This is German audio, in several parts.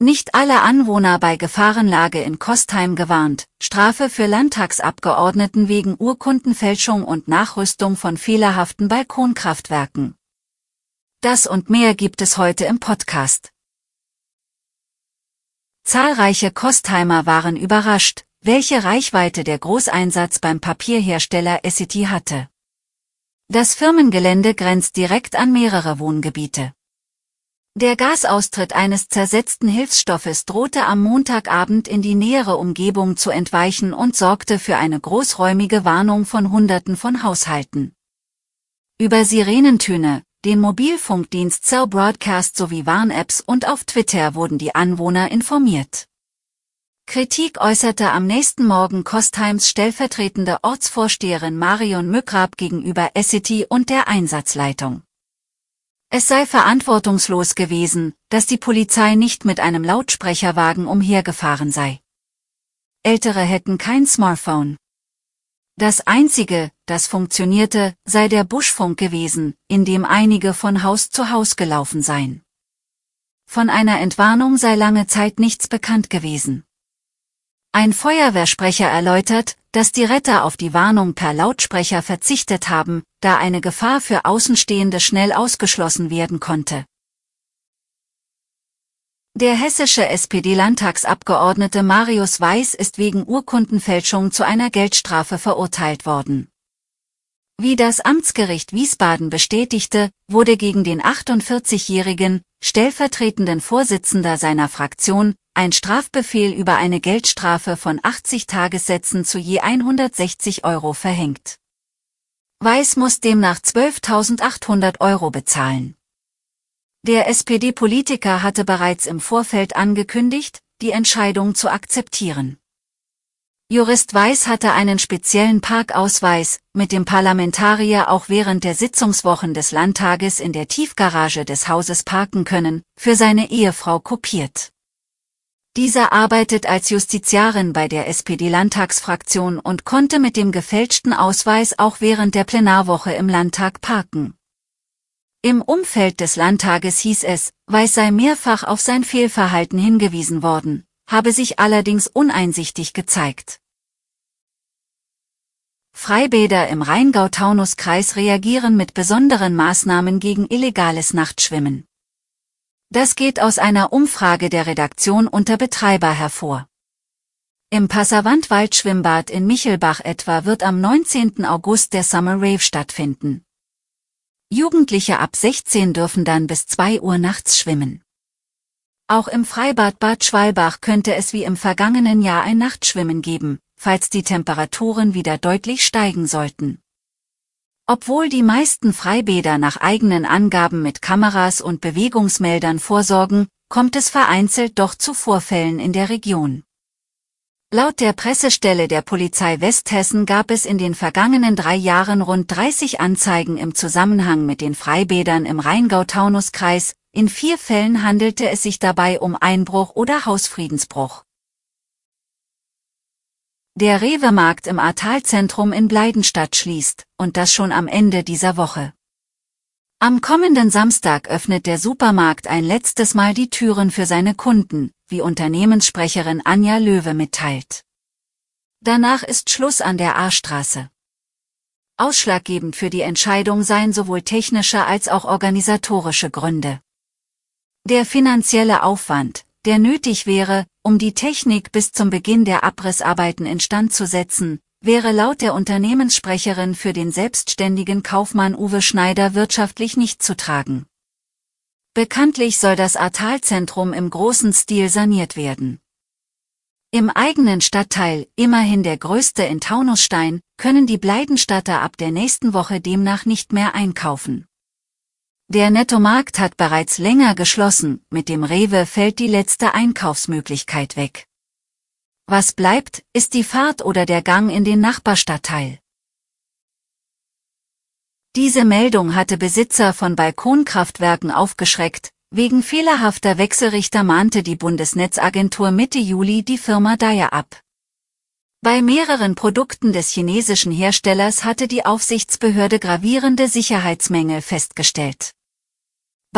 Nicht alle Anwohner bei Gefahrenlage in Kostheim gewarnt. Strafe für Landtagsabgeordneten wegen Urkundenfälschung und Nachrüstung von fehlerhaften Balkonkraftwerken. Das und mehr gibt es heute im Podcast. Zahlreiche Kostheimer waren überrascht, welche Reichweite der Großeinsatz beim Papierhersteller Essity hatte. Das Firmengelände grenzt direkt an mehrere Wohngebiete. Der Gasaustritt eines zersetzten Hilfsstoffes drohte am Montagabend in die nähere Umgebung zu entweichen und sorgte für eine großräumige Warnung von Hunderten von Haushalten. Über Sirenentöne, den Mobilfunkdienst Cell Broadcast sowie Warn-Apps und auf Twitter wurden die Anwohner informiert. Kritik äußerte am nächsten Morgen Kostheims stellvertretende Ortsvorsteherin Marion Mückrab gegenüber Essity und der Einsatzleitung. Es sei verantwortungslos gewesen, dass die Polizei nicht mit einem Lautsprecherwagen umhergefahren sei. Ältere hätten kein Smartphone. Das einzige, das funktionierte, sei der Buschfunk gewesen, in dem einige von Haus zu Haus gelaufen seien. Von einer Entwarnung sei lange Zeit nichts bekannt gewesen. Ein Feuerwehrsprecher erläutert, dass die Retter auf die Warnung per Lautsprecher verzichtet haben, da eine Gefahr für Außenstehende schnell ausgeschlossen werden konnte. Der hessische SPD-Landtagsabgeordnete Marius Weiß ist wegen Urkundenfälschung zu einer Geldstrafe verurteilt worden. Wie das Amtsgericht Wiesbaden bestätigte, wurde gegen den 48-jährigen, stellvertretenden Vorsitzender seiner Fraktion, ein Strafbefehl über eine Geldstrafe von 80 Tagessätzen zu je 160 Euro verhängt. Weiß muss demnach 12.800 Euro bezahlen. Der SPD-Politiker hatte bereits im Vorfeld angekündigt, die Entscheidung zu akzeptieren. Jurist Weiß hatte einen speziellen Parkausweis, mit dem Parlamentarier auch während der Sitzungswochen des Landtages in der Tiefgarage des Hauses parken können, für seine Ehefrau kopiert. Dieser arbeitet als Justiziarin bei der SPD-Landtagsfraktion und konnte mit dem gefälschten Ausweis auch während der Plenarwoche im Landtag parken. Im Umfeld des Landtages hieß es, Weiß sei mehrfach auf sein Fehlverhalten hingewiesen worden, habe sich allerdings uneinsichtig gezeigt. Freibäder im Rheingau-Taunus-Kreis reagieren mit besonderen Maßnahmen gegen illegales Nachtschwimmen. Das geht aus einer Umfrage der Redaktion unter Betreiber hervor. Im Passavant-Waldschwimmbad in Michelbach etwa wird am 19. August der Summer Rave stattfinden. Jugendliche ab 16 dürfen dann bis 2 Uhr nachts schwimmen. Auch im Freibad Bad Schwalbach könnte es wie im vergangenen Jahr ein Nachtschwimmen geben, falls die Temperaturen wieder deutlich steigen sollten. Obwohl die meisten Freibäder nach eigenen Angaben mit Kameras und Bewegungsmeldern vorsorgen, kommt es vereinzelt doch zu Vorfällen in der Region. Laut der Pressestelle der Polizei Westhessen gab es in den vergangenen drei Jahren rund 30 Anzeigen im Zusammenhang mit den Freibädern im Rheingau-Taunus-Kreis, in vier Fällen handelte es sich dabei um Einbruch oder Hausfriedensbruch. Der Rewe-Markt im Ahrtalzentrum in Bleidenstadt schließt, und das schon am Ende dieser Woche. Am kommenden Samstag öffnet der Supermarkt ein letztes Mal die Türen für seine Kunden, wie Unternehmenssprecherin Anja Löwe mitteilt. Danach ist Schluss an der A-Straße. Ausschlaggebend für die Entscheidung seien sowohl technische als auch organisatorische Gründe. Der finanzielle Aufwand, der nötig wäre, um die Technik bis zum Beginn der Abrissarbeiten instand zu setzen, wäre laut der Unternehmenssprecherin für den selbstständigen Kaufmann Uwe Schneider wirtschaftlich nicht zu tragen. Bekanntlich soll das Ahrtalzentrum im großen Stil saniert werden. Im eigenen Stadtteil, immerhin der größte in Taunusstein, können die Bleidenstadter ab der nächsten Woche demnach nicht mehr einkaufen. Der Nettomarkt hat bereits länger geschlossen, mit dem Rewe fällt die letzte Einkaufsmöglichkeit weg. Was bleibt, ist die Fahrt oder der Gang in den Nachbarstadtteil. Diese Meldung hatte Besitzer von Balkonkraftwerken aufgeschreckt, wegen fehlerhafter Wechselrichter mahnte die Bundesnetzagentur Mitte Juli die Firma Daya ab. Bei mehreren Produkten des chinesischen Herstellers hatte die Aufsichtsbehörde gravierende Sicherheitsmängel festgestellt.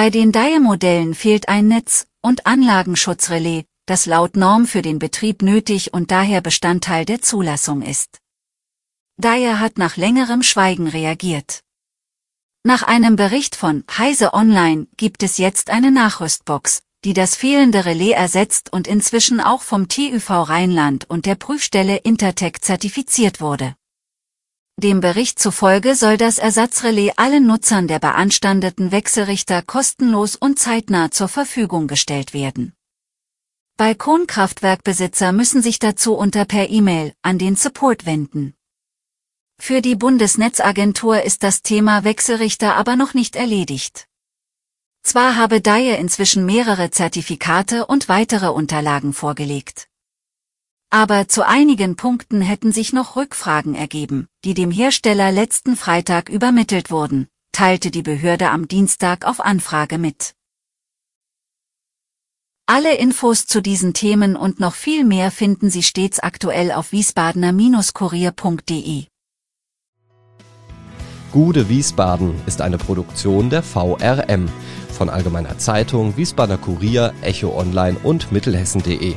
Bei den Daya-Modellen fehlt ein Netz- und Anlagenschutzrelais, das laut Norm für den Betrieb nötig und daher Bestandteil der Zulassung ist. Daya hat nach längerem Schweigen reagiert. Nach einem Bericht von Heise Online gibt es jetzt eine Nachrüstbox, die das fehlende Relais ersetzt und inzwischen auch vom TÜV Rheinland und der Prüfstelle Intertech zertifiziert wurde. Dem Bericht zufolge soll das Ersatzrelais allen Nutzern der beanstandeten Wechselrichter kostenlos und zeitnah zur Verfügung gestellt werden. Balkonkraftwerkbesitzer müssen sich dazu unter per E-Mail an den Support wenden. Für die Bundesnetzagentur ist das Thema Wechselrichter aber noch nicht erledigt. Zwar habe Dyer inzwischen mehrere Zertifikate und weitere Unterlagen vorgelegt. Aber zu einigen Punkten hätten sich noch Rückfragen ergeben, die dem Hersteller letzten Freitag übermittelt wurden, teilte die Behörde am Dienstag auf Anfrage mit. Alle Infos zu diesen Themen und noch viel mehr finden Sie stets aktuell auf wiesbadener-kurier.de. Gude Wiesbaden ist eine Produktion der VRM von Allgemeiner Zeitung, Wiesbadener Kurier, Echo Online und Mittelhessen.de.